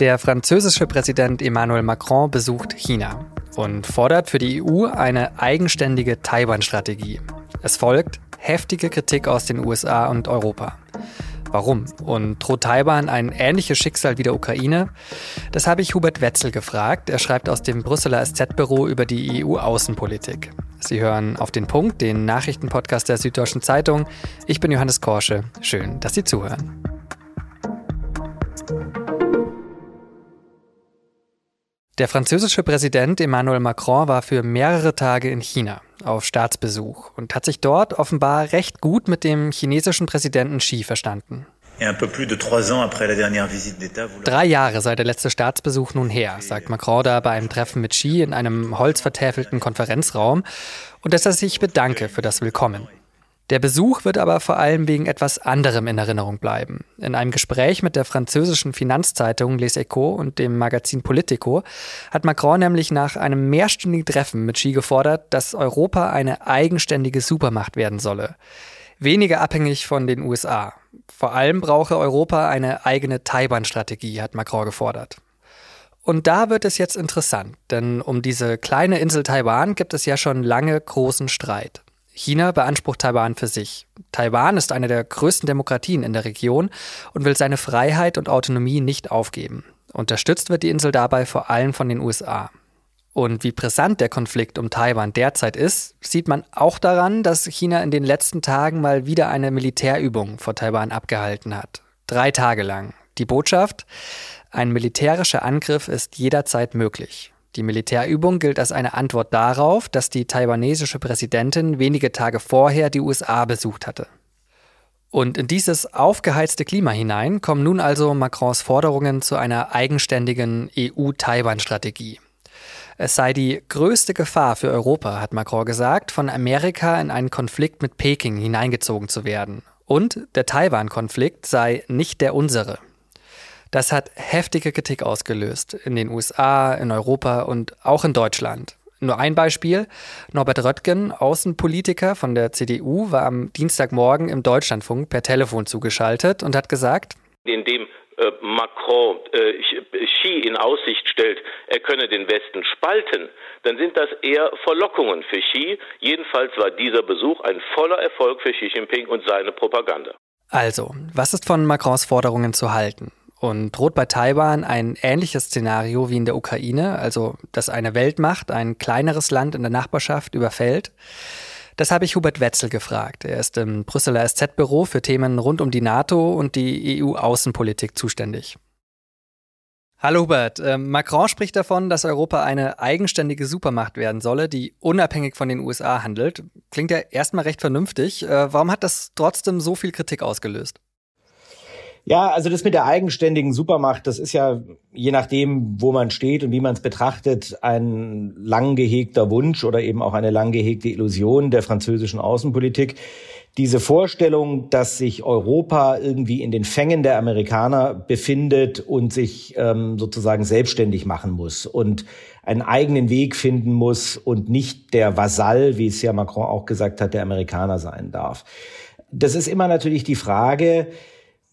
Der französische Präsident Emmanuel Macron besucht China und fordert für die EU eine eigenständige Taiwan-Strategie. Es folgt heftige Kritik aus den USA und Europa. Warum? Und droht Taiwan ein ähnliches Schicksal wie der Ukraine? Das habe ich Hubert Wetzel gefragt. Er schreibt aus dem Brüsseler SZ-Büro über die EU-Außenpolitik. Sie hören auf den Punkt, den Nachrichtenpodcast der Süddeutschen Zeitung. Ich bin Johannes Korsche. Schön, dass Sie zuhören. Der französische Präsident Emmanuel Macron war für mehrere Tage in China auf Staatsbesuch und hat sich dort offenbar recht gut mit dem chinesischen Präsidenten Xi verstanden. Drei Jahre sei der letzte Staatsbesuch nun her, sagt Macron da bei einem Treffen mit Xi in einem holzvertäfelten Konferenzraum und dass er sich bedanke für das Willkommen. Der Besuch wird aber vor allem wegen etwas anderem in Erinnerung bleiben. In einem Gespräch mit der französischen Finanzzeitung Les Echos und dem Magazin Politico hat Macron nämlich nach einem mehrstündigen Treffen mit Xi gefordert, dass Europa eine eigenständige Supermacht werden solle. Weniger abhängig von den USA. Vor allem brauche Europa eine eigene Taiwan-Strategie, hat Macron gefordert. Und da wird es jetzt interessant, denn um diese kleine Insel Taiwan gibt es ja schon lange großen Streit. China beansprucht Taiwan für sich. Taiwan ist eine der größten Demokratien in der Region und will seine Freiheit und Autonomie nicht aufgeben. Unterstützt wird die Insel dabei vor allem von den USA. Und wie brisant der Konflikt um Taiwan derzeit ist, sieht man auch daran, dass China in den letzten Tagen mal wieder eine Militärübung vor Taiwan abgehalten hat. Drei Tage lang. Die Botschaft? Ein militärischer Angriff ist jederzeit möglich. Die Militärübung gilt als eine Antwort darauf, dass die taiwanesische Präsidentin wenige Tage vorher die USA besucht hatte. Und in dieses aufgeheizte Klima hinein kommen nun also Macrons Forderungen zu einer eigenständigen EU-Taiwan-Strategie. Es sei die größte Gefahr für Europa, hat Macron gesagt, von Amerika in einen Konflikt mit Peking hineingezogen zu werden. Und der Taiwan-Konflikt sei nicht der unsere. Das hat heftige Kritik ausgelöst in den USA, in Europa und auch in Deutschland. Nur ein Beispiel. Norbert Röttgen, Außenpolitiker von der CDU, war am Dienstagmorgen im Deutschlandfunk per Telefon zugeschaltet und hat gesagt, indem äh, Macron äh, Xi in Aussicht stellt, er könne den Westen spalten, dann sind das eher Verlockungen für Xi. Jedenfalls war dieser Besuch ein voller Erfolg für Xi Jinping und seine Propaganda. Also, was ist von Macrons Forderungen zu halten? Und droht bei Taiwan ein ähnliches Szenario wie in der Ukraine, also dass eine Weltmacht ein kleineres Land in der Nachbarschaft überfällt? Das habe ich Hubert Wetzel gefragt. Er ist im Brüsseler SZ-Büro für Themen rund um die NATO und die EU-Außenpolitik zuständig. Hallo Hubert, ähm, Macron spricht davon, dass Europa eine eigenständige Supermacht werden solle, die unabhängig von den USA handelt. Klingt ja erstmal recht vernünftig. Äh, warum hat das trotzdem so viel Kritik ausgelöst? Ja, also das mit der eigenständigen Supermacht, das ist ja je nachdem, wo man steht und wie man es betrachtet, ein lang gehegter Wunsch oder eben auch eine lang gehegte Illusion der französischen Außenpolitik. Diese Vorstellung, dass sich Europa irgendwie in den Fängen der Amerikaner befindet und sich ähm, sozusagen selbstständig machen muss und einen eigenen Weg finden muss und nicht der Vasall, wie es ja Macron auch gesagt hat, der Amerikaner sein darf. Das ist immer natürlich die Frage,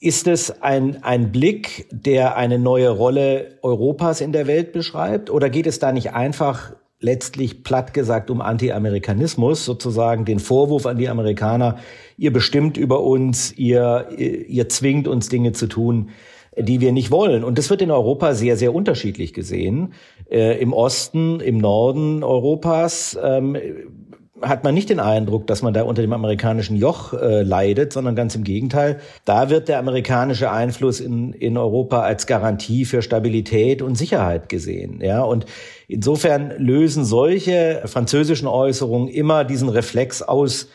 ist es ein, ein Blick, der eine neue Rolle Europas in der Welt beschreibt? Oder geht es da nicht einfach letztlich platt gesagt um Anti-Amerikanismus, sozusagen den Vorwurf an die Amerikaner, ihr bestimmt über uns, ihr, ihr zwingt uns Dinge zu tun, die wir nicht wollen. Und das wird in Europa sehr, sehr unterschiedlich gesehen. Äh, Im Osten, im Norden Europas ähm, hat man nicht den Eindruck, dass man da unter dem amerikanischen Joch äh, leidet, sondern ganz im Gegenteil. Da wird der amerikanische Einfluss in, in Europa als Garantie für Stabilität und Sicherheit gesehen. Ja, und insofern lösen solche französischen Äußerungen immer diesen Reflex aus,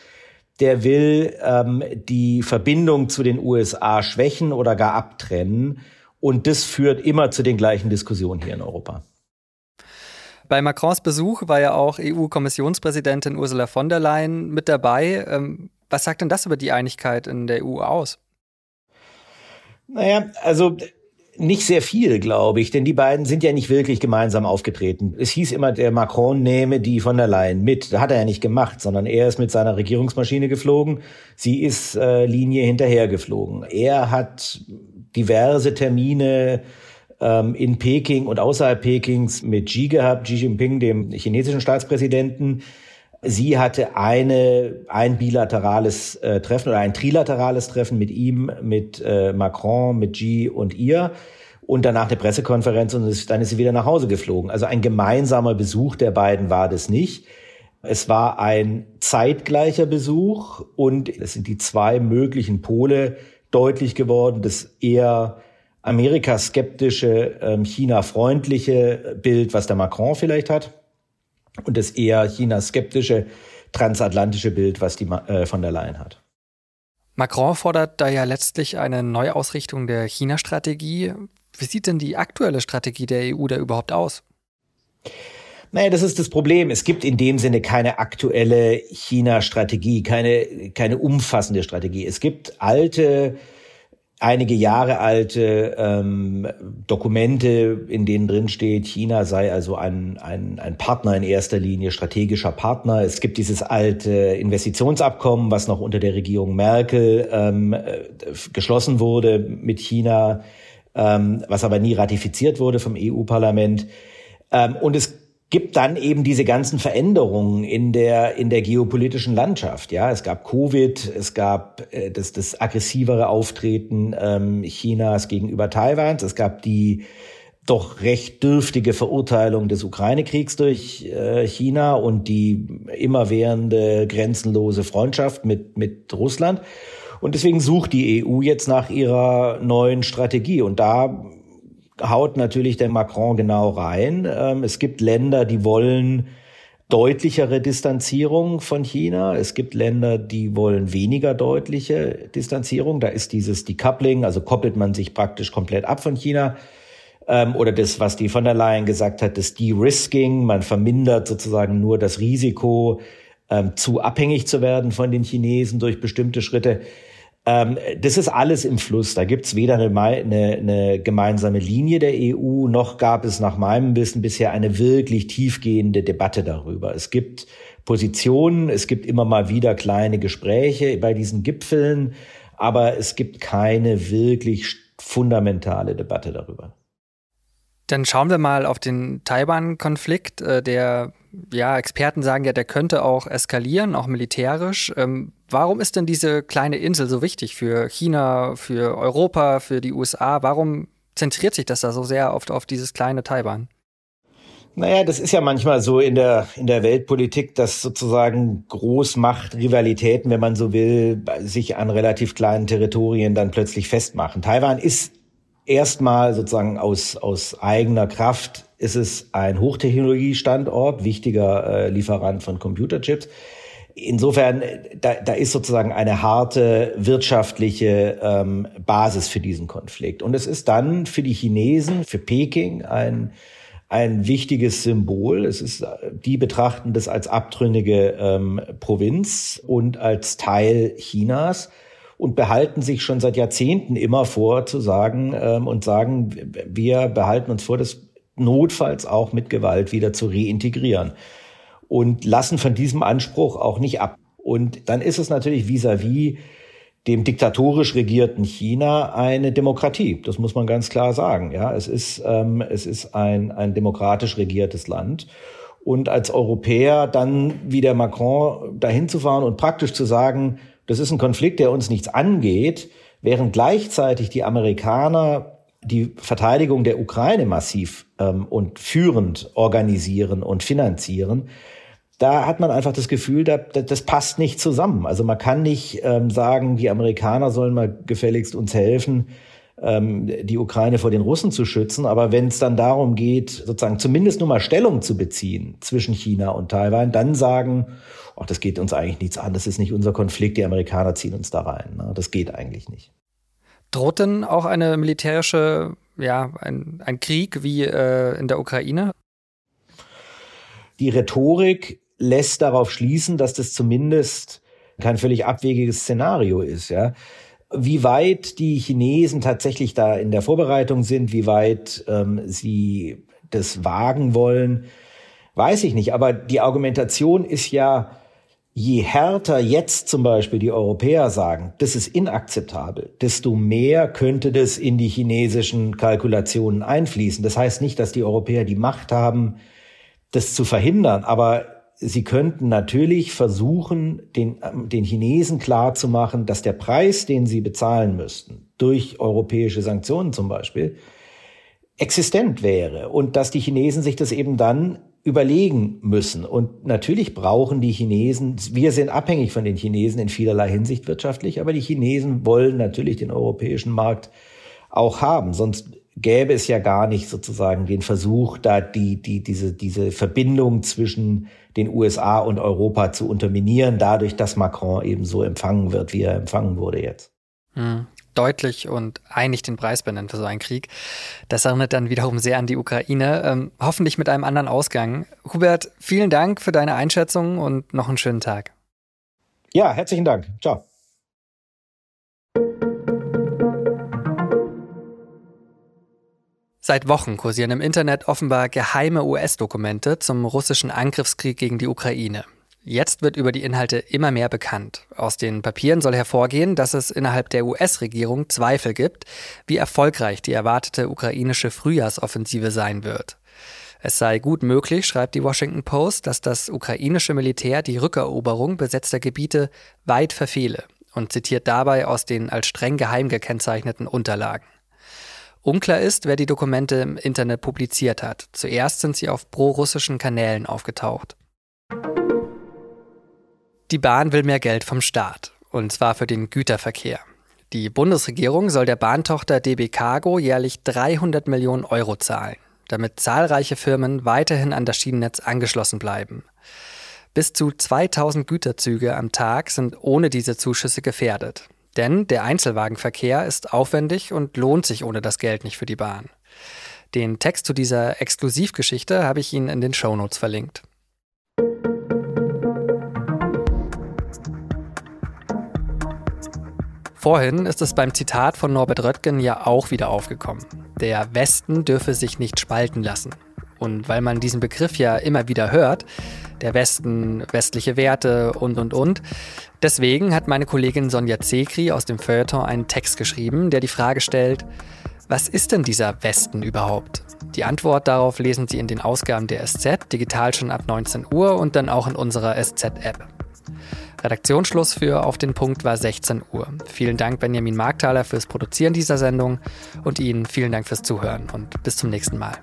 der will ähm, die Verbindung zu den USA schwächen oder gar abtrennen. Und das führt immer zu den gleichen Diskussionen hier in Europa. Bei Macrons Besuch war ja auch EU-Kommissionspräsidentin Ursula von der Leyen mit dabei. Ähm, was sagt denn das über die Einigkeit in der EU aus? Naja, also nicht sehr viel, glaube ich, denn die beiden sind ja nicht wirklich gemeinsam aufgetreten. Es hieß immer, der Macron nehme die von der Leyen mit. Das hat er ja nicht gemacht, sondern er ist mit seiner Regierungsmaschine geflogen. Sie ist äh, Linie hinterher geflogen. Er hat diverse Termine ähm, in Peking und außerhalb Pekings mit Xi gehabt, Xi Jinping, dem chinesischen Staatspräsidenten. Sie hatte eine, ein bilaterales äh, Treffen oder ein trilaterales Treffen mit ihm, mit äh, Macron, mit Xi und ihr und danach eine Pressekonferenz und ist, dann ist sie wieder nach Hause geflogen. Also ein gemeinsamer Besuch der beiden war das nicht. Es war ein zeitgleicher Besuch und es sind die zwei möglichen Pole deutlich geworden. Das eher Amerika-skeptische, ähm, China-freundliche Bild, was der Macron vielleicht hat und das eher China-skeptische transatlantische Bild, was die äh, von der Leyen hat. Macron fordert da ja letztlich eine Neuausrichtung der China-Strategie. Wie sieht denn die aktuelle Strategie der EU da überhaupt aus? Naja, das ist das Problem. Es gibt in dem Sinne keine aktuelle China-Strategie, keine, keine umfassende Strategie. Es gibt alte einige Jahre alte ähm, Dokumente, in denen drin steht, China sei also ein, ein, ein Partner in erster Linie, strategischer Partner. Es gibt dieses alte Investitionsabkommen, was noch unter der Regierung Merkel ähm, äh, geschlossen wurde mit China, ähm, was aber nie ratifiziert wurde vom EU-Parlament. Ähm, und es gibt dann eben diese ganzen Veränderungen in der in der geopolitischen Landschaft. Ja, es gab Covid, es gab äh, das das aggressivere Auftreten ähm, Chinas gegenüber Taiwans, es gab die doch recht dürftige Verurteilung des Ukraine-Kriegs durch äh, China und die immerwährende grenzenlose Freundschaft mit mit Russland. Und deswegen sucht die EU jetzt nach ihrer neuen Strategie. Und da haut natürlich der Macron genau rein. Ähm, es gibt Länder, die wollen deutlichere Distanzierung von China. Es gibt Länder, die wollen weniger deutliche Distanzierung. Da ist dieses Decoupling, also koppelt man sich praktisch komplett ab von China. Ähm, oder das, was die von der Leyen gesagt hat, das De-Risking. Man vermindert sozusagen nur das Risiko, ähm, zu abhängig zu werden von den Chinesen durch bestimmte Schritte. Ähm, das ist alles im Fluss. Da gibt's weder eine, eine, eine, gemeinsame Linie der EU, noch gab es nach meinem Wissen bisher eine wirklich tiefgehende Debatte darüber. Es gibt Positionen, es gibt immer mal wieder kleine Gespräche bei diesen Gipfeln, aber es gibt keine wirklich fundamentale Debatte darüber. Dann schauen wir mal auf den Taiwan-Konflikt, äh, der ja, Experten sagen ja, der könnte auch eskalieren, auch militärisch. Ähm, warum ist denn diese kleine Insel so wichtig für China, für Europa, für die USA? Warum zentriert sich das da so sehr oft auf dieses kleine Taiwan? Naja, das ist ja manchmal so in der, in der Weltpolitik, dass sozusagen Großmachtrivalitäten, wenn man so will, sich an relativ kleinen Territorien dann plötzlich festmachen. Taiwan ist erstmal sozusagen aus, aus eigener Kraft ist es ein Hochtechnologiestandort, wichtiger äh, Lieferant von Computerchips. Insofern, da, da ist sozusagen eine harte wirtschaftliche ähm, Basis für diesen Konflikt. Und es ist dann für die Chinesen, für Peking ein, ein wichtiges Symbol. Es ist, die betrachten das als abtrünnige ähm, Provinz und als Teil Chinas und behalten sich schon seit Jahrzehnten immer vor zu sagen ähm, und sagen, wir behalten uns vor, das notfalls auch mit Gewalt wieder zu reintegrieren und lassen von diesem Anspruch auch nicht ab. Und dann ist es natürlich vis-à-vis -vis dem diktatorisch regierten China eine Demokratie. Das muss man ganz klar sagen. Ja, es ist ähm, es ist ein ein demokratisch regiertes Land. Und als Europäer dann wie der Macron dahin zu fahren und praktisch zu sagen, das ist ein Konflikt, der uns nichts angeht, während gleichzeitig die Amerikaner die Verteidigung der Ukraine massiv ähm, und führend organisieren und finanzieren, da hat man einfach das Gefühl, da, das passt nicht zusammen. Also man kann nicht ähm, sagen, die Amerikaner sollen mal gefälligst uns helfen, ähm, die Ukraine vor den Russen zu schützen. Aber wenn es dann darum geht, sozusagen zumindest nur mal Stellung zu beziehen zwischen China und Taiwan, dann sagen, ach, das geht uns eigentlich nichts an, das ist nicht unser Konflikt, die Amerikaner ziehen uns da rein. Ne? Das geht eigentlich nicht. Droht denn auch eine militärische, ja, ein, ein Krieg wie äh, in der Ukraine? Die Rhetorik lässt darauf schließen, dass das zumindest kein völlig abwegiges Szenario ist, ja. Wie weit die Chinesen tatsächlich da in der Vorbereitung sind, wie weit ähm, sie das wagen wollen, weiß ich nicht. Aber die Argumentation ist ja, je härter jetzt zum Beispiel die Europäer sagen, das ist inakzeptabel, desto mehr könnte das in die chinesischen Kalkulationen einfließen. Das heißt nicht, dass die Europäer die Macht haben, das zu verhindern, aber sie könnten natürlich versuchen, den, den Chinesen klarzumachen, dass der Preis, den sie bezahlen müssten, durch europäische Sanktionen zum Beispiel, existent wäre und dass die Chinesen sich das eben dann überlegen müssen. Und natürlich brauchen die Chinesen, wir sind abhängig von den Chinesen in vielerlei Hinsicht wirtschaftlich, aber die Chinesen wollen natürlich den europäischen Markt auch haben. Sonst gäbe es ja gar nicht sozusagen den Versuch, da die, die, diese, diese Verbindung zwischen den USA und Europa zu unterminieren, dadurch, dass Macron eben so empfangen wird, wie er empfangen wurde jetzt. Hm deutlich und einig den Preis benennen für so einen Krieg. Das erinnert dann wiederum sehr an die Ukraine, ähm, hoffentlich mit einem anderen Ausgang. Hubert, vielen Dank für deine Einschätzung und noch einen schönen Tag. Ja, herzlichen Dank. Ciao. Seit Wochen kursieren im Internet offenbar geheime US-Dokumente zum russischen Angriffskrieg gegen die Ukraine. Jetzt wird über die Inhalte immer mehr bekannt. Aus den Papieren soll hervorgehen, dass es innerhalb der US-Regierung Zweifel gibt, wie erfolgreich die erwartete ukrainische Frühjahrsoffensive sein wird. Es sei gut möglich, schreibt die Washington Post, dass das ukrainische Militär die Rückeroberung besetzter Gebiete weit verfehle und zitiert dabei aus den als streng geheim gekennzeichneten Unterlagen. Unklar ist, wer die Dokumente im Internet publiziert hat. Zuerst sind sie auf pro-russischen Kanälen aufgetaucht. Die Bahn will mehr Geld vom Staat, und zwar für den Güterverkehr. Die Bundesregierung soll der Bahntochter DB Cargo jährlich 300 Millionen Euro zahlen, damit zahlreiche Firmen weiterhin an das Schienennetz angeschlossen bleiben. Bis zu 2000 Güterzüge am Tag sind ohne diese Zuschüsse gefährdet. Denn der Einzelwagenverkehr ist aufwendig und lohnt sich ohne das Geld nicht für die Bahn. Den Text zu dieser Exklusivgeschichte habe ich Ihnen in den Shownotes verlinkt. Vorhin ist es beim Zitat von Norbert Röttgen ja auch wieder aufgekommen. Der Westen dürfe sich nicht spalten lassen. Und weil man diesen Begriff ja immer wieder hört, der Westen, westliche Werte und, und, und, deswegen hat meine Kollegin Sonja Zekri aus dem Feuilleton einen Text geschrieben, der die Frage stellt, was ist denn dieser Westen überhaupt? Die Antwort darauf lesen Sie in den Ausgaben der SZ, digital schon ab 19 Uhr und dann auch in unserer SZ-App. Redaktionsschluss für Auf den Punkt war 16 Uhr. Vielen Dank Benjamin Markthaler fürs Produzieren dieser Sendung und Ihnen vielen Dank fürs Zuhören und bis zum nächsten Mal.